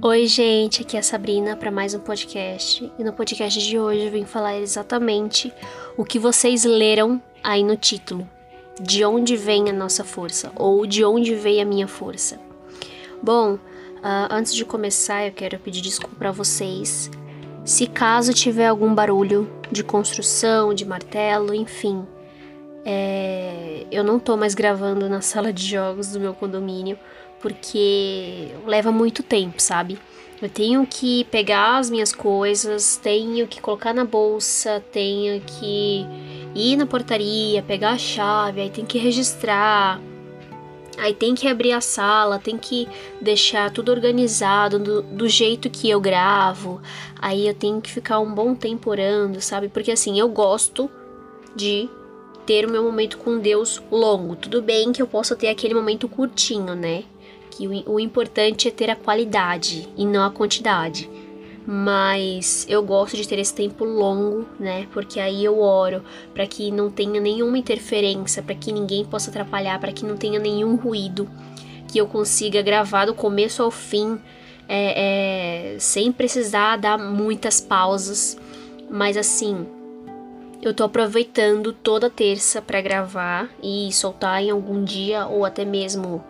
Oi, gente, aqui é a Sabrina para mais um podcast. E no podcast de hoje eu vim falar exatamente o que vocês leram aí no título. De onde vem a nossa força? Ou de onde veio a minha força? Bom, uh, antes de começar, eu quero pedir desculpa para vocês. Se caso tiver algum barulho de construção, de martelo, enfim, é, eu não tô mais gravando na sala de jogos do meu condomínio porque leva muito tempo, sabe? Eu tenho que pegar as minhas coisas, tenho que colocar na bolsa, tenho que ir na portaria, pegar a chave, aí tem que registrar, aí tem que abrir a sala, tem que deixar tudo organizado do, do jeito que eu gravo, aí eu tenho que ficar um bom tempo orando, sabe? Porque assim, eu gosto de ter o meu momento com Deus longo. Tudo bem que eu possa ter aquele momento curtinho, né? Que o, o importante é ter a qualidade e não a quantidade. Mas eu gosto de ter esse tempo longo, né? Porque aí eu oro para que não tenha nenhuma interferência, para que ninguém possa atrapalhar, para que não tenha nenhum ruído, que eu consiga gravar do começo ao fim, é, é, sem precisar dar muitas pausas. Mas assim, eu tô aproveitando toda terça para gravar e soltar em algum dia ou até mesmo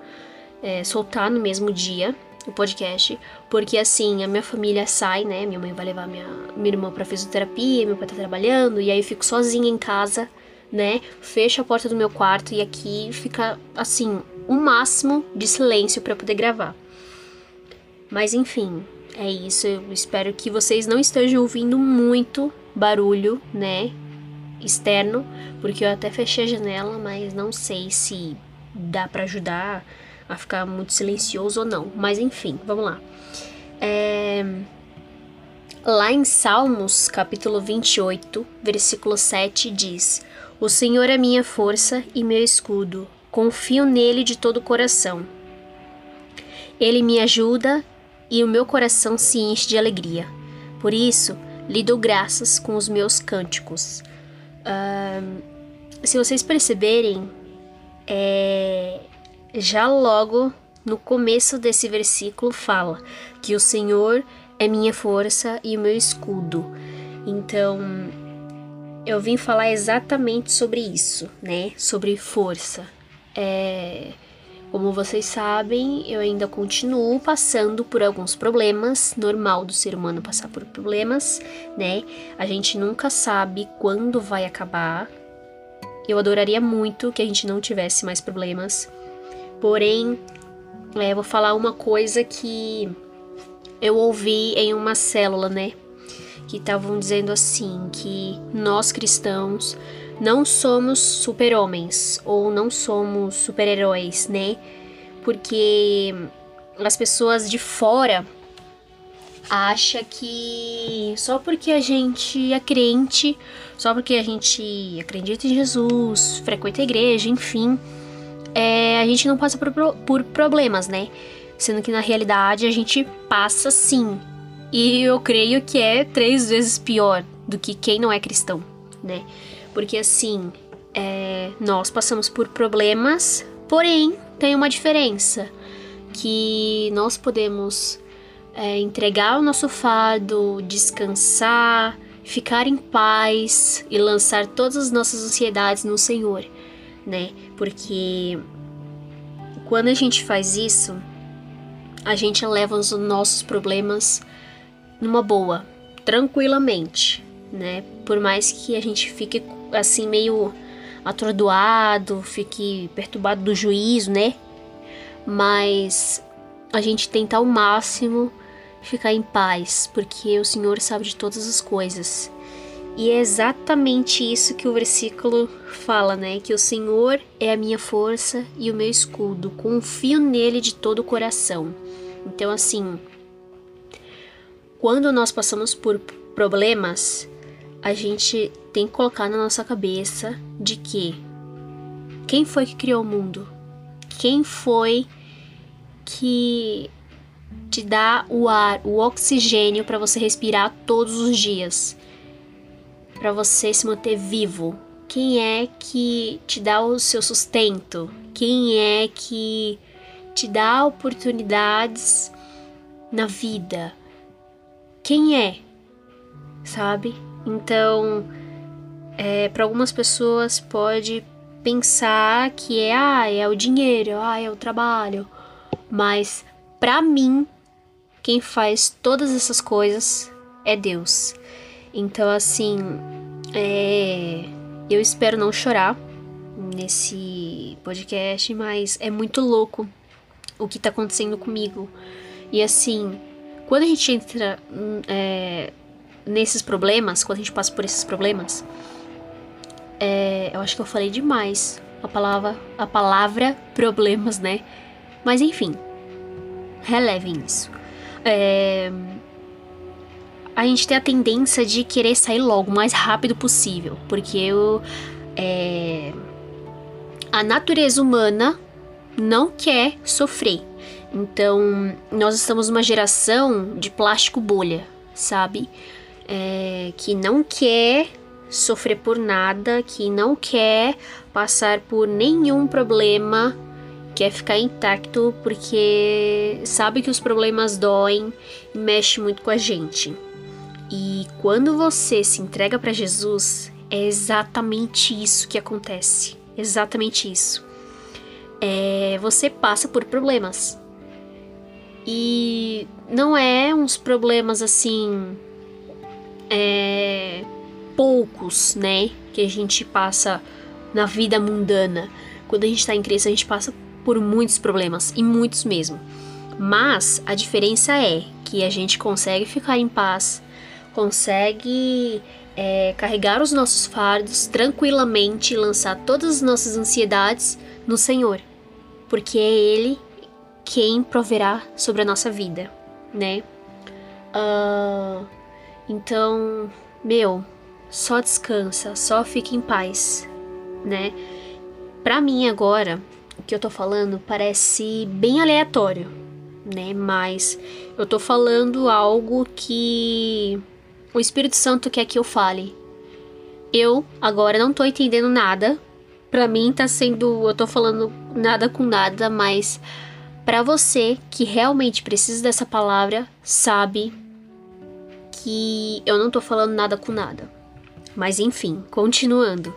é, soltar no mesmo dia o podcast, porque assim, a minha família sai, né? Minha mãe vai levar minha, minha irmã pra fisioterapia, meu pai tá trabalhando, e aí eu fico sozinha em casa, né? Fecho a porta do meu quarto e aqui fica assim, o um máximo de silêncio para poder gravar. Mas enfim, é isso. Eu espero que vocês não estejam ouvindo muito barulho, né? externo, porque eu até fechei a janela, mas não sei se dá para ajudar a ficar muito silencioso ou não. Mas enfim, vamos lá. É... Lá em Salmos, capítulo 28, versículo 7, diz: O Senhor é minha força e meu escudo, confio nele de todo o coração. Ele me ajuda e o meu coração se enche de alegria. Por isso, lhe dou graças com os meus cânticos. Uh, se vocês perceberem, é, já logo no começo desse versículo fala que o Senhor é minha força e o meu escudo. Então, eu vim falar exatamente sobre isso, né? Sobre força. É, como vocês sabem, eu ainda continuo passando por alguns problemas, normal do ser humano passar por problemas, né? A gente nunca sabe quando vai acabar. Eu adoraria muito que a gente não tivesse mais problemas. Porém, é, vou falar uma coisa que eu ouvi em uma célula, né? Que estavam dizendo assim que nós cristãos não somos super-homens ou não somos super-heróis, né? Porque as pessoas de fora acham que só porque a gente é crente, só porque a gente acredita em Jesus, frequenta a igreja, enfim, é, a gente não passa por, por problemas, né? Sendo que na realidade a gente passa sim. E eu creio que é três vezes pior do que quem não é cristão, né? Porque assim, é, nós passamos por problemas, porém tem uma diferença que nós podemos é, entregar o nosso fardo, descansar, ficar em paz e lançar todas as nossas ansiedades no Senhor, né? Porque quando a gente faz isso, a gente leva os nossos problemas numa boa, tranquilamente, né? Por mais que a gente fique assim meio atordoado, fique perturbado do juízo, né? Mas a gente tenta ao máximo ficar em paz, porque o Senhor sabe de todas as coisas. E é exatamente isso que o versículo fala, né? Que o Senhor é a minha força e o meu escudo, confio nele de todo o coração. Então, assim, quando nós passamos por problemas, a gente tem que colocar na nossa cabeça de que quem foi que criou o mundo? Quem foi que te dá o ar, o oxigênio para você respirar todos os dias? Para você se manter vivo? Quem é que te dá o seu sustento? Quem é que te dá oportunidades na vida? Quem é? Sabe? Então, é, para algumas pessoas pode pensar que é, ah, é o dinheiro, ah, é o trabalho. Mas para mim, quem faz todas essas coisas é Deus. Então, assim, é, eu espero não chorar nesse podcast, mas é muito louco o que tá acontecendo comigo. E assim, quando a gente entra hum, é, nesses problemas, quando a gente passa por esses problemas, é, eu acho que eu falei demais a palavra, a palavra problemas, né? Mas enfim, relevem isso. É, a gente tem a tendência de querer sair logo, o mais rápido possível, porque eu, é, a natureza humana não quer sofrer. Então, nós estamos numa geração de plástico bolha, sabe? É, que não quer sofrer por nada, que não quer passar por nenhum problema, quer ficar intacto porque sabe que os problemas doem e mexe muito com a gente. E quando você se entrega para Jesus, é exatamente isso que acontece. Exatamente isso. É, você passa por problemas. E não é uns problemas assim. É, poucos, né? Que a gente passa na vida mundana. Quando a gente tá em Cristo, a gente passa por muitos problemas, e muitos mesmo. Mas a diferença é que a gente consegue ficar em paz, consegue é, carregar os nossos fardos tranquilamente e lançar todas as nossas ansiedades no Senhor, porque é Ele quem proverá sobre a nossa vida, né? Uh, então, meu, só descansa, só fica em paz, né? Pra mim agora, o que eu tô falando parece bem aleatório, né? Mas eu tô falando algo que o Espírito Santo quer que eu fale. Eu agora não tô entendendo nada. Pra mim tá sendo, eu tô falando nada com nada, mas para você que realmente precisa dessa palavra, sabe que eu não tô falando nada com nada. Mas enfim, continuando.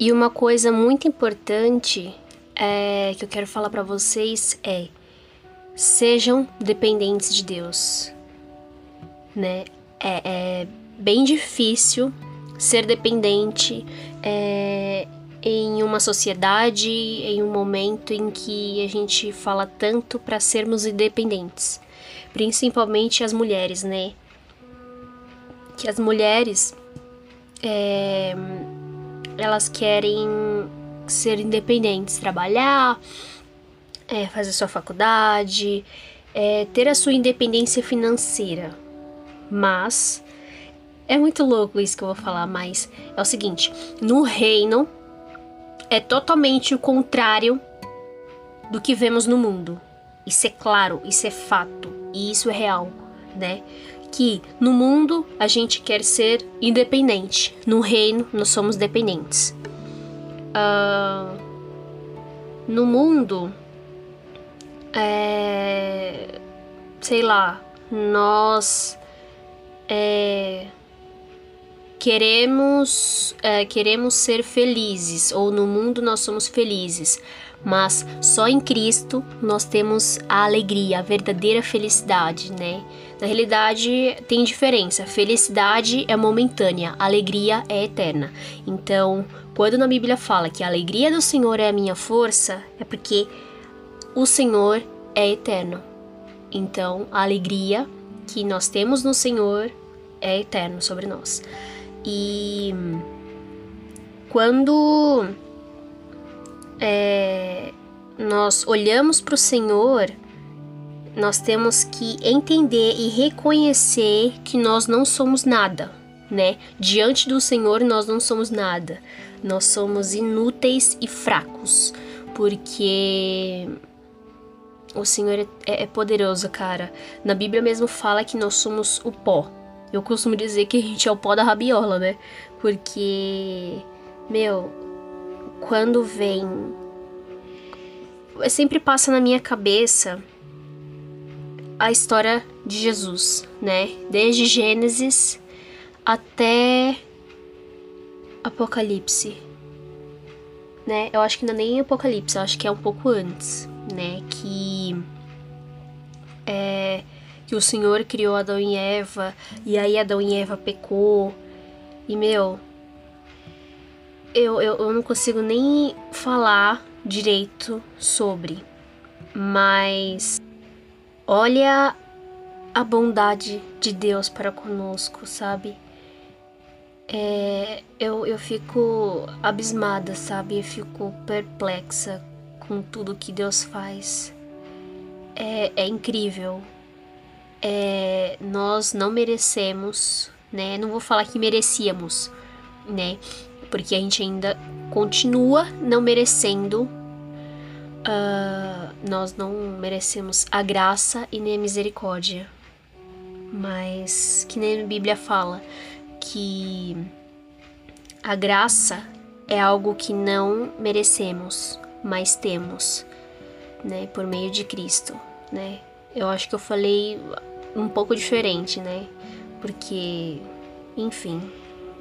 E uma coisa muito importante é, que eu quero falar para vocês é: sejam dependentes de Deus. Né? É, é bem difícil ser dependente é, em uma sociedade, em um momento em que a gente fala tanto para sermos independentes, principalmente as mulheres, né? Que as mulheres é, elas querem ser independentes, trabalhar, é, fazer sua faculdade, é, ter a sua independência financeira. Mas é muito louco isso que eu vou falar, mas é o seguinte: no reino é totalmente o contrário do que vemos no mundo. Isso é claro, isso é fato e isso é real, né? que no mundo a gente quer ser independente, no reino nós somos dependentes. Uh, no mundo, é, sei lá, nós é, queremos é, queremos ser felizes ou no mundo nós somos felizes mas só em Cristo nós temos a alegria, a verdadeira felicidade, né? Na realidade, tem diferença. Felicidade é momentânea, alegria é eterna. Então, quando na Bíblia fala que a alegria do Senhor é a minha força, é porque o Senhor é eterno. Então, a alegria que nós temos no Senhor é eterno sobre nós. E quando é, nós olhamos para o Senhor, nós temos que entender e reconhecer que nós não somos nada, né? Diante do Senhor nós não somos nada. Nós somos inúteis e fracos, porque o Senhor é, é poderoso, cara. Na Bíblia mesmo fala que nós somos o pó. Eu costumo dizer que a gente é o pó da rabiola, né? Porque, meu, quando vem. Sempre passa na minha cabeça a história de Jesus, né? Desde Gênesis até Apocalipse, né? Eu acho que não é nem Apocalipse, eu acho que é um pouco antes, né? Que é que o Senhor criou Adão e Eva e aí Adão e Eva pecou e meu, eu, eu, eu não consigo nem falar direito sobre, mas olha a bondade de Deus para conosco, sabe? É, eu, eu fico abismada, sabe? Eu fico perplexa com tudo que Deus faz. É, é incrível. É, nós não merecemos, né? Não vou falar que merecíamos, né? Porque a gente ainda continua não merecendo. Uh, nós não merecemos a graça e nem a misericórdia. Mas que nem a Bíblia fala que a graça é algo que não merecemos, mas temos, né, por meio de Cristo, né? Eu acho que eu falei um pouco diferente, né? Porque, enfim,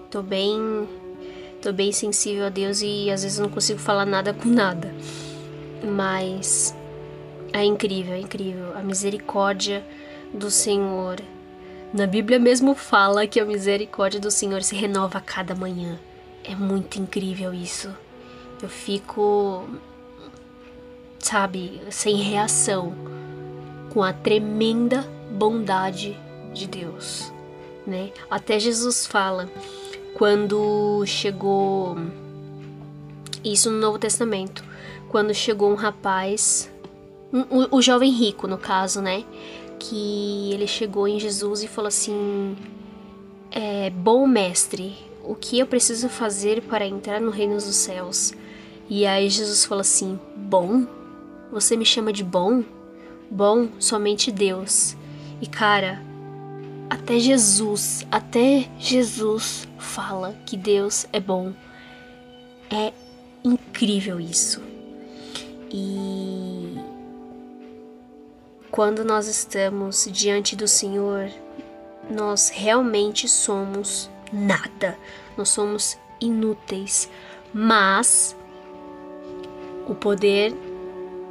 tô bem tô bem sensível a Deus e às vezes não consigo falar nada com nada. Mas é incrível, é incrível a misericórdia do Senhor na Bíblia mesmo fala que a misericórdia do Senhor se renova a cada manhã. É muito incrível isso. Eu fico, sabe, sem reação com a tremenda bondade de Deus, né? Até Jesus fala quando chegou isso no Novo Testamento, quando chegou um rapaz, um, o, o jovem rico no caso, né? que ele chegou em Jesus e falou assim: é, Bom mestre, o que eu preciso fazer para entrar no reino dos céus? E aí Jesus falou assim: Bom? Você me chama de bom? Bom, somente Deus. E cara, até Jesus, até Jesus fala que Deus é bom. É incrível isso. E quando nós estamos diante do Senhor, nós realmente somos nada, nós somos inúteis, mas o poder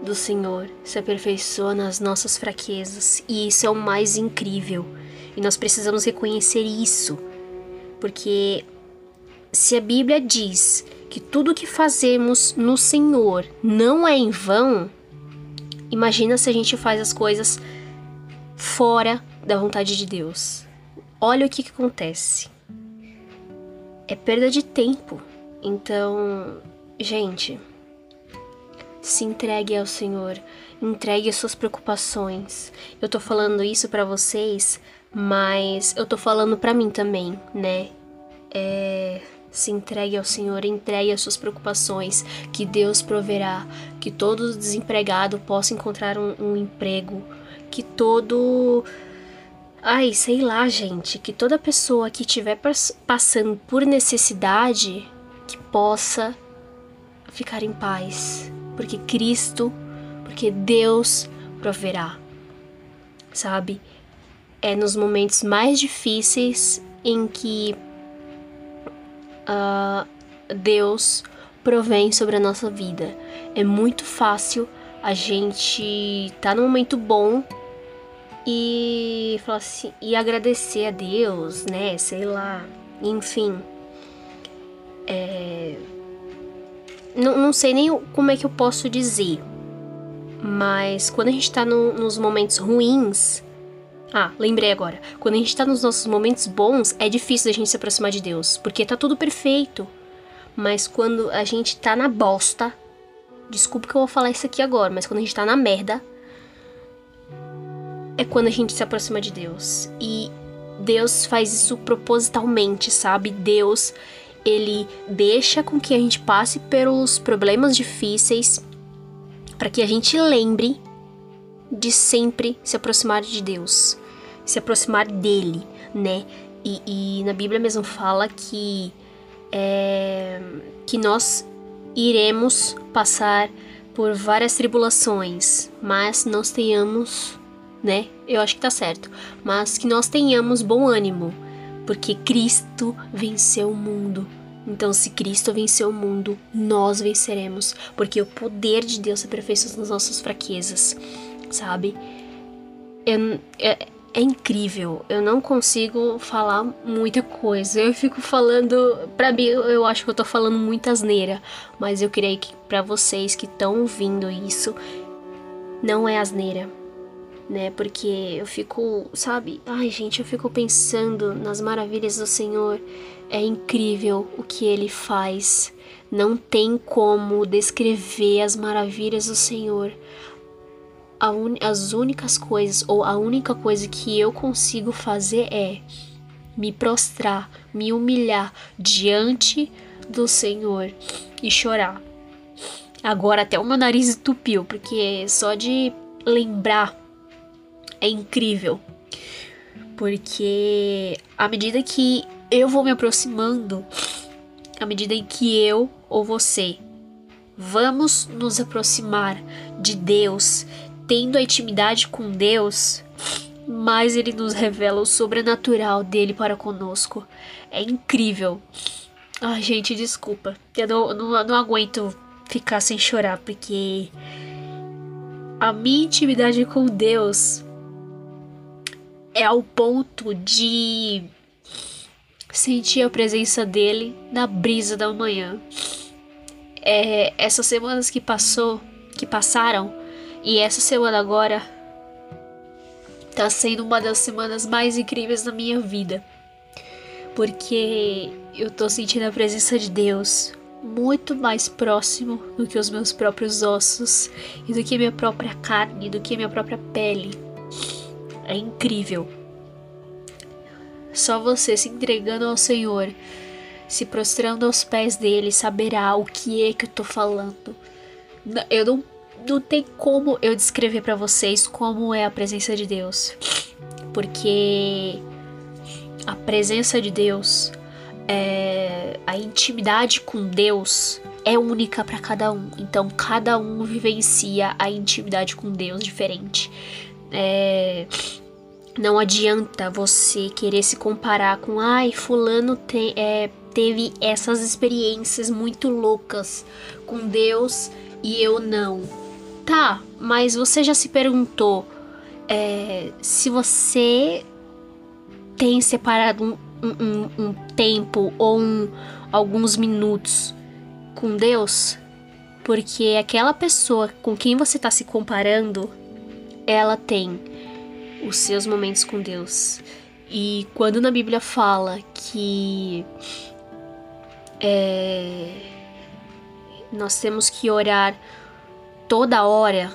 do Senhor se aperfeiçoa nas nossas fraquezas e isso é o mais incrível e nós precisamos reconhecer isso, porque se a Bíblia diz que tudo que fazemos no Senhor não é em vão, Imagina se a gente faz as coisas fora da vontade de Deus. Olha o que, que acontece. É perda de tempo. Então, gente, se entregue ao Senhor, entregue as suas preocupações. Eu tô falando isso para vocês, mas eu tô falando para mim também, né? É se entregue ao Senhor, entregue as suas preocupações, que Deus proverá, que todo desempregado possa encontrar um, um emprego, que todo. Ai, sei lá, gente, que toda pessoa que estiver passando por necessidade que possa ficar em paz, porque Cristo, porque Deus proverá. Sabe? É nos momentos mais difíceis em que uh, Deus provém sobre a nossa vida. É muito fácil a gente tá num momento bom e falar assim, e agradecer a Deus, né? Sei lá, enfim. É... Não, sei nem como é que eu posso dizer, mas quando a gente tá no, nos momentos ruins, ah, lembrei agora. Quando a gente tá nos nossos momentos bons, é difícil a gente se aproximar de Deus, porque tá tudo perfeito. Mas quando a gente tá na bosta, desculpa que eu vou falar isso aqui agora, mas quando a gente tá na merda, é quando a gente se aproxima de Deus. E Deus faz isso propositalmente, sabe? Deus, ele deixa com que a gente passe pelos problemas difíceis para que a gente lembre de sempre se aproximar de Deus, se aproximar dele, né? E, e na Bíblia mesmo fala que é, que nós iremos passar por várias tribulações, mas nós tenhamos né? Eu acho que tá certo. Mas que nós tenhamos bom ânimo, porque Cristo venceu o mundo. Então, se Cristo venceu o mundo, nós venceremos, porque o poder de Deus se aperfeiçoa nas nossas fraquezas, sabe? É, é incrível. Eu não consigo falar muita coisa. Eu fico falando, para mim, eu acho que eu tô falando muita asneira, mas eu creio que para vocês que estão ouvindo isso, não é asneira né? Porque eu fico, sabe? Ai, gente, eu fico pensando nas maravilhas do Senhor. É incrível o que ele faz. Não tem como descrever as maravilhas do Senhor. Un... As únicas coisas, ou a única coisa que eu consigo fazer é me prostrar, me humilhar diante do Senhor e chorar. Agora até o meu nariz entupiu, porque só de lembrar é incrível. Porque à medida que eu vou me aproximando, à medida em que eu ou você vamos nos aproximar de Deus, tendo a intimidade com Deus, mais ele nos revela o sobrenatural dele para conosco. É incrível. Ai, gente, desculpa. Eu não, não, não aguento ficar sem chorar, porque a minha intimidade com Deus é ao ponto de sentir a presença dele na brisa da manhã. É, essas semanas que passou, que passaram, e essa semana agora tá sendo uma das semanas mais incríveis da minha vida. Porque eu tô sentindo a presença de Deus muito mais próximo do que os meus próprios ossos e do que minha própria carne, do que minha própria pele é incrível. Só você se entregando ao Senhor, se prostrando aos pés dele, saberá o que é que eu tô falando. Eu não, não tem como eu descrever para vocês como é a presença de Deus. Porque a presença de Deus, é, a intimidade com Deus é única para cada um. Então cada um vivencia a intimidade com Deus diferente. É, não adianta você querer se comparar com, ai, fulano te, é, teve essas experiências muito loucas com Deus e eu não. Tá, mas você já se perguntou é, se você tem separado um, um, um tempo ou um, alguns minutos com Deus? Porque aquela pessoa com quem você está se comparando ela tem os seus momentos com Deus. E quando na Bíblia fala que é, nós temos que orar toda hora,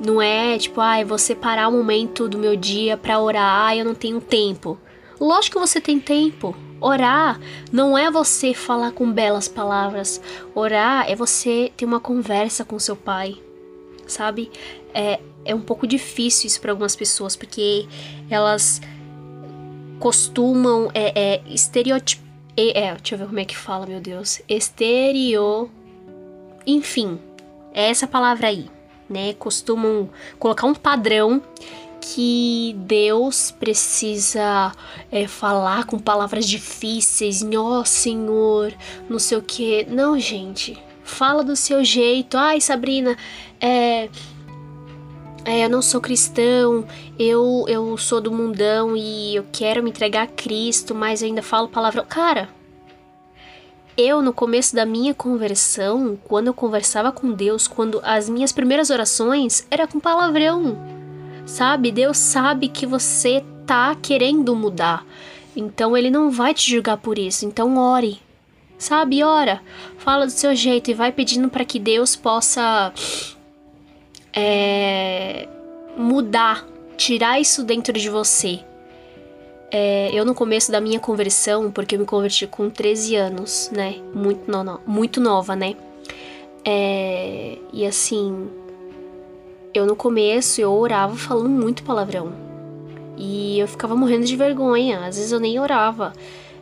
não é tipo, ai, ah, vou separar um momento do meu dia para orar, ah, eu não tenho tempo. Lógico que você tem tempo. Orar não é você falar com belas palavras. Orar é você ter uma conversa com seu pai, sabe? É, é um pouco difícil isso para algumas pessoas, porque elas costumam é, é, estereotipar. É, deixa eu ver como é que fala, meu Deus. Estereo. Enfim, é essa palavra aí, né? Costumam colocar um padrão que Deus precisa é, falar com palavras difíceis, ó oh, Senhor, não sei o que. Não, gente, fala do seu jeito. Ai, Sabrina, é, é, eu não sou cristão, eu, eu sou do mundão e eu quero me entregar a Cristo, mas ainda falo palavrão. Cara, eu no começo da minha conversão, quando eu conversava com Deus, quando as minhas primeiras orações era com palavrão. Sabe? Deus sabe que você tá querendo mudar. Então ele não vai te julgar por isso. Então ore. Sabe? Ora. Fala do seu jeito e vai pedindo para que Deus possa é, mudar, tirar isso dentro de você. É, eu no começo da minha conversão, porque eu me converti com 13 anos, né? Muito, no, no, muito nova, né? É, e assim, eu no começo eu orava falando muito palavrão. E eu ficava morrendo de vergonha, às vezes eu nem orava.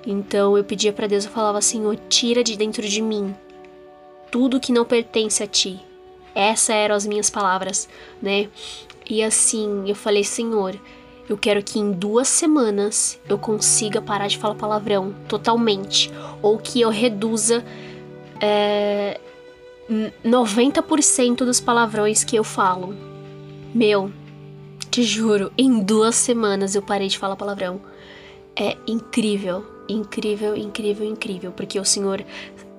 Então eu pedia para Deus, eu falava assim: tira de dentro de mim tudo que não pertence a ti. Essas eram as minhas palavras, né? E assim, eu falei, Senhor, eu quero que em duas semanas eu consiga parar de falar palavrão totalmente. Ou que eu reduza é, 90% dos palavrões que eu falo. Meu, te juro, em duas semanas eu parei de falar palavrão. É incrível, incrível, incrível, incrível. Porque o Senhor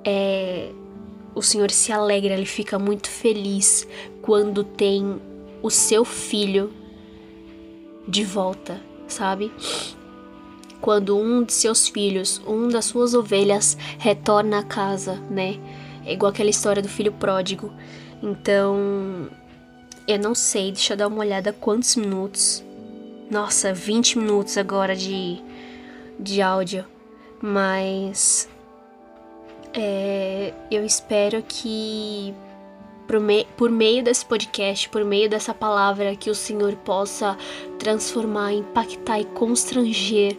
é. O Senhor se alegra, ele fica muito feliz quando tem o seu filho de volta, sabe? Quando um de seus filhos, um das suas ovelhas, retorna à casa, né? É igual aquela história do filho pródigo. Então, eu não sei, deixa eu dar uma olhada quantos minutos. Nossa, 20 minutos agora de, de áudio. Mas é, eu espero que por, me, por meio desse podcast, por meio dessa palavra, que o Senhor possa transformar, impactar e constranger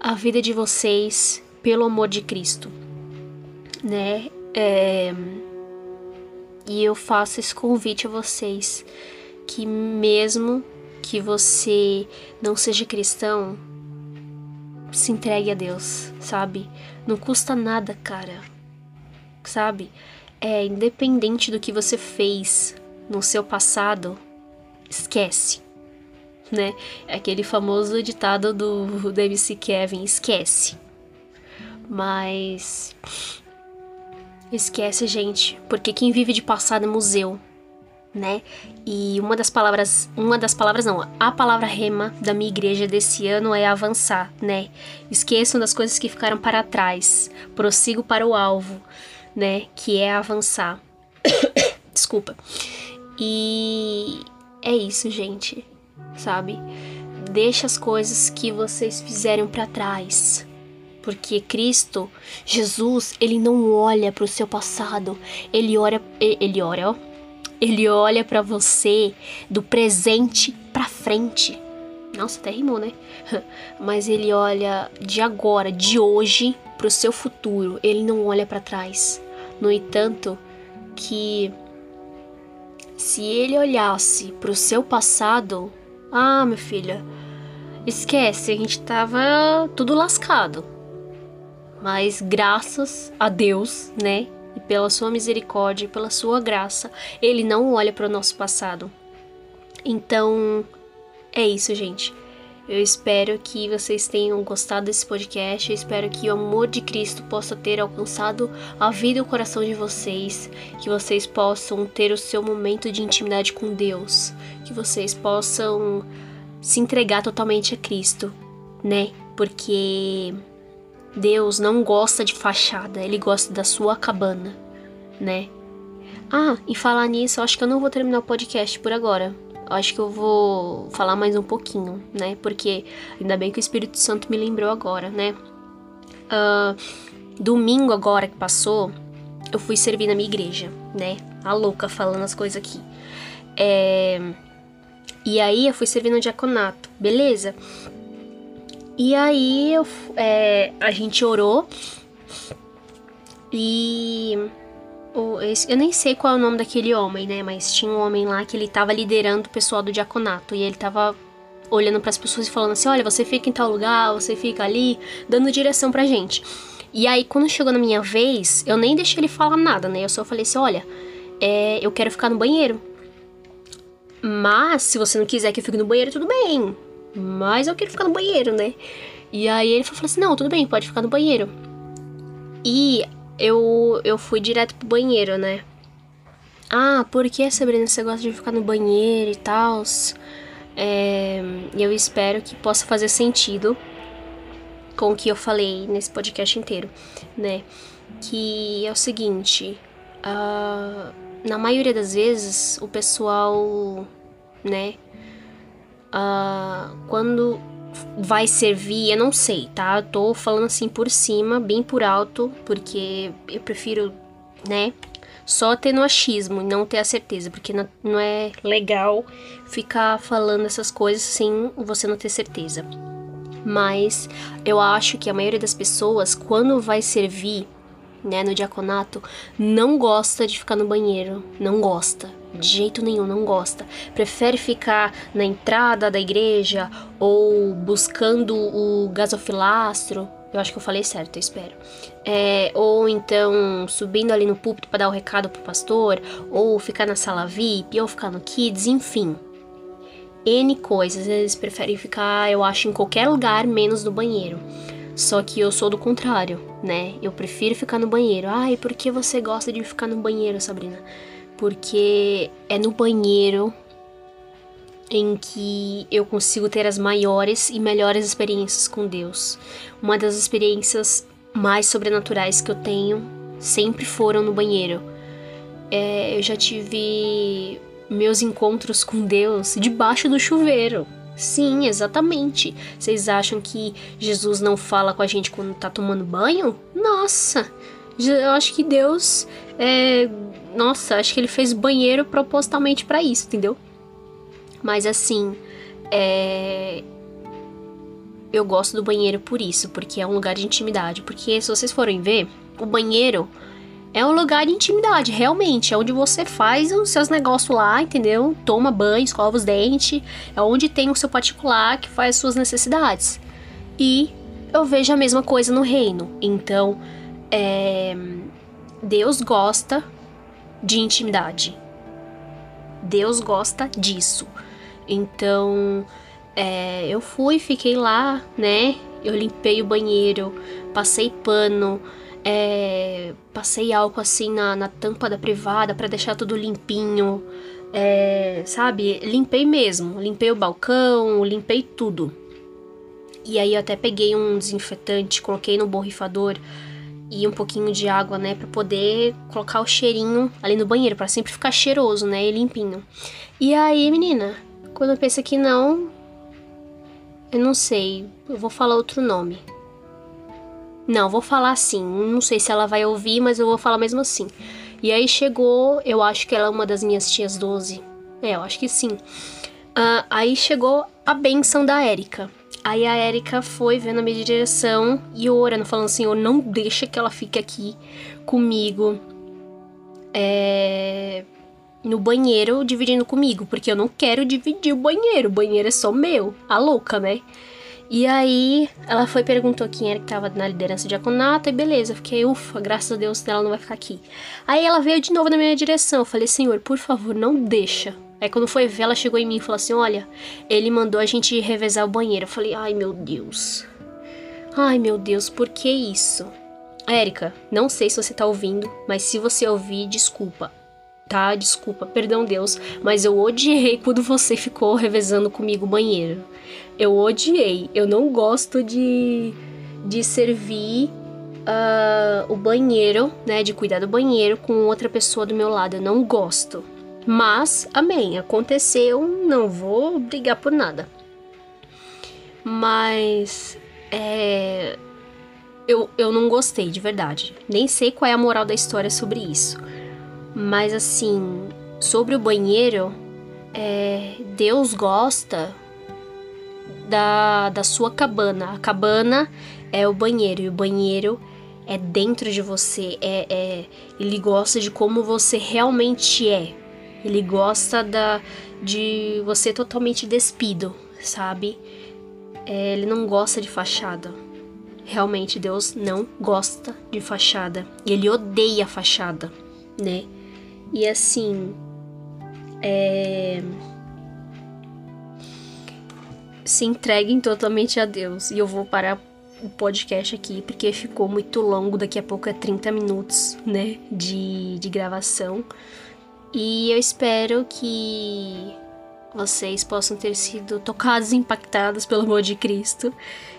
a vida de vocês pelo amor de Cristo, né? É, e eu faço esse convite a vocês que mesmo que você não seja cristão, se entregue a Deus, sabe? Não custa nada, cara. Sabe? é independente do que você fez no seu passado, esquece. Né? É aquele famoso ditado do, do MC Kevin, esquece. Mas esquece, gente, porque quem vive de passado é museu, né? E uma das palavras, uma das palavras não, a palavra rema da minha igreja desse ano é avançar, né? Esqueçam das coisas que ficaram para trás, prossigo para o alvo né? Que é avançar. Desculpa. E é isso, gente. Sabe? Deixa as coisas que vocês fizeram para trás. Porque Cristo, Jesus, ele não olha para o seu passado, ele olha, ele olha, ó, ele olha para você do presente para frente. Nossa, até rimou, né? Mas ele olha de agora, de hoje, para o seu futuro. Ele não olha para trás. No entanto, que se ele olhasse para o seu passado, ah, minha filha, esquece, a gente tava tudo lascado. Mas graças a Deus, né? E pela sua misericórdia e pela sua graça, ele não olha para o nosso passado. Então, é isso, gente. Eu espero que vocês tenham gostado desse podcast. Eu espero que o amor de Cristo possa ter alcançado a vida e o coração de vocês. Que vocês possam ter o seu momento de intimidade com Deus. Que vocês possam se entregar totalmente a Cristo, né? Porque Deus não gosta de fachada, ele gosta da sua cabana, né? Ah, e falar nisso, eu acho que eu não vou terminar o podcast por agora acho que eu vou falar mais um pouquinho, né? Porque ainda bem que o Espírito Santo me lembrou agora, né? Uh, domingo agora que passou, eu fui servir na minha igreja, né? A louca falando as coisas aqui. É... E aí eu fui servir no diaconato, beleza? E aí eu, é, a gente orou e o, eu nem sei qual é o nome daquele homem, né? Mas tinha um homem lá que ele tava liderando o pessoal do diaconato. E ele tava olhando para as pessoas e falando assim: olha, você fica em tal lugar, você fica ali, dando direção pra gente. E aí, quando chegou na minha vez, eu nem deixei ele falar nada, né? Eu só falei assim: olha, é, eu quero ficar no banheiro. Mas, se você não quiser que eu fique no banheiro, tudo bem. Mas eu quero ficar no banheiro, né? E aí ele falou assim: não, tudo bem, pode ficar no banheiro. E eu, eu fui direto pro banheiro, né? Ah, por que, Sabrina, você gosta de ficar no banheiro e tal? É, eu espero que possa fazer sentido com o que eu falei nesse podcast inteiro, né? Que é o seguinte, uh, na maioria das vezes o pessoal, né? Uh, quando vai servir, eu não sei, tá? Eu tô falando assim por cima, bem por alto, porque eu prefiro, né? Só ter no achismo e não ter a certeza, porque não é legal ficar falando essas coisas sem você não ter certeza. Mas eu acho que a maioria das pessoas, quando vai servir, né, no diaconato, não gosta de ficar no banheiro. Não gosta. De jeito nenhum, não gosta. Prefere ficar na entrada da igreja ou buscando o gasofilastro. Eu acho que eu falei certo, eu espero. É, ou então subindo ali no púlpito para dar o recado pro pastor, ou ficar na sala VIP, ou ficar no Kids, enfim. N coisas. Eles preferem ficar, eu acho, em qualquer lugar menos no banheiro. Só que eu sou do contrário, né? Eu prefiro ficar no banheiro. Ai, por que você gosta de ficar no banheiro, Sabrina? Porque é no banheiro em que eu consigo ter as maiores e melhores experiências com Deus. Uma das experiências mais sobrenaturais que eu tenho sempre foram no banheiro. É, eu já tive meus encontros com Deus debaixo do chuveiro. Sim, exatamente. Vocês acham que Jesus não fala com a gente quando tá tomando banho? Nossa, eu acho que Deus é. Nossa, acho que ele fez banheiro propositalmente para isso, entendeu? Mas assim, é. Eu gosto do banheiro por isso, porque é um lugar de intimidade. Porque se vocês forem ver, o banheiro é um lugar de intimidade, realmente. É onde você faz os seus negócios lá, entendeu? Toma banho, escova os dentes. É onde tem o seu particular que faz suas necessidades. E eu vejo a mesma coisa no reino. Então, é... Deus gosta de intimidade. Deus gosta disso. Então, é... eu fui, fiquei lá, né? Eu limpei o banheiro, passei pano é, passei álcool assim na, na tampa da privada para deixar tudo limpinho. É, sabe? Limpei mesmo. Limpei o balcão, limpei tudo. E aí eu até peguei um desinfetante, coloquei no borrifador e um pouquinho de água, né, para poder colocar o cheirinho ali no banheiro, para sempre ficar cheiroso, né, e limpinho. E aí, menina, quando eu penso que não, eu não sei, eu vou falar outro nome. Não, vou falar assim. Não sei se ela vai ouvir, mas eu vou falar mesmo assim. E aí chegou, eu acho que ela é uma das minhas tias 12. É, eu acho que sim. Uh, aí chegou a benção da Érica. Aí a Érica foi vendo a minha direção e orando, falando assim: oh, não deixa que ela fique aqui comigo. É, no banheiro dividindo comigo, porque eu não quero dividir o banheiro. O banheiro é só meu. A louca, né? E aí ela foi perguntou quem era que tava na liderança de Aconata e beleza, fiquei, ufa, graças a Deus ela não vai ficar aqui. Aí ela veio de novo na minha direção, eu falei, senhor, por favor, não deixa. Aí quando foi ver, ela chegou em mim e falou assim, olha, ele mandou a gente revezar o banheiro. Eu falei, ai meu Deus. Ai meu Deus, por que isso? Érica, não sei se você tá ouvindo, mas se você ouvir, desculpa tá? Desculpa, perdão Deus, mas eu odiei quando você ficou revezando comigo o banheiro. Eu odiei. Eu não gosto de, de servir uh, o banheiro, né? De cuidar do banheiro com outra pessoa do meu lado. Eu não gosto. Mas, amém, aconteceu, não vou brigar por nada. Mas, é. Eu, eu não gostei, de verdade. Nem sei qual é a moral da história sobre isso. Mas assim, sobre o banheiro, é, Deus gosta da, da sua cabana. A cabana é o banheiro e o banheiro é dentro de você. É, é, ele gosta de como você realmente é. Ele gosta da, de você totalmente despido, sabe? É, ele não gosta de fachada. Realmente Deus não gosta de fachada. Ele odeia fachada, né? E assim, é... se entreguem totalmente a Deus. E eu vou parar o podcast aqui porque ficou muito longo. Daqui a pouco é 30 minutos, né, de, de gravação. E eu espero que vocês possam ter sido tocados e impactados pelo amor de Cristo.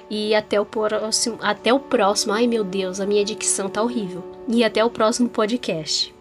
E até o próximo. Até o próximo. Ai meu Deus, a minha dicção tá horrível. E até o próximo podcast.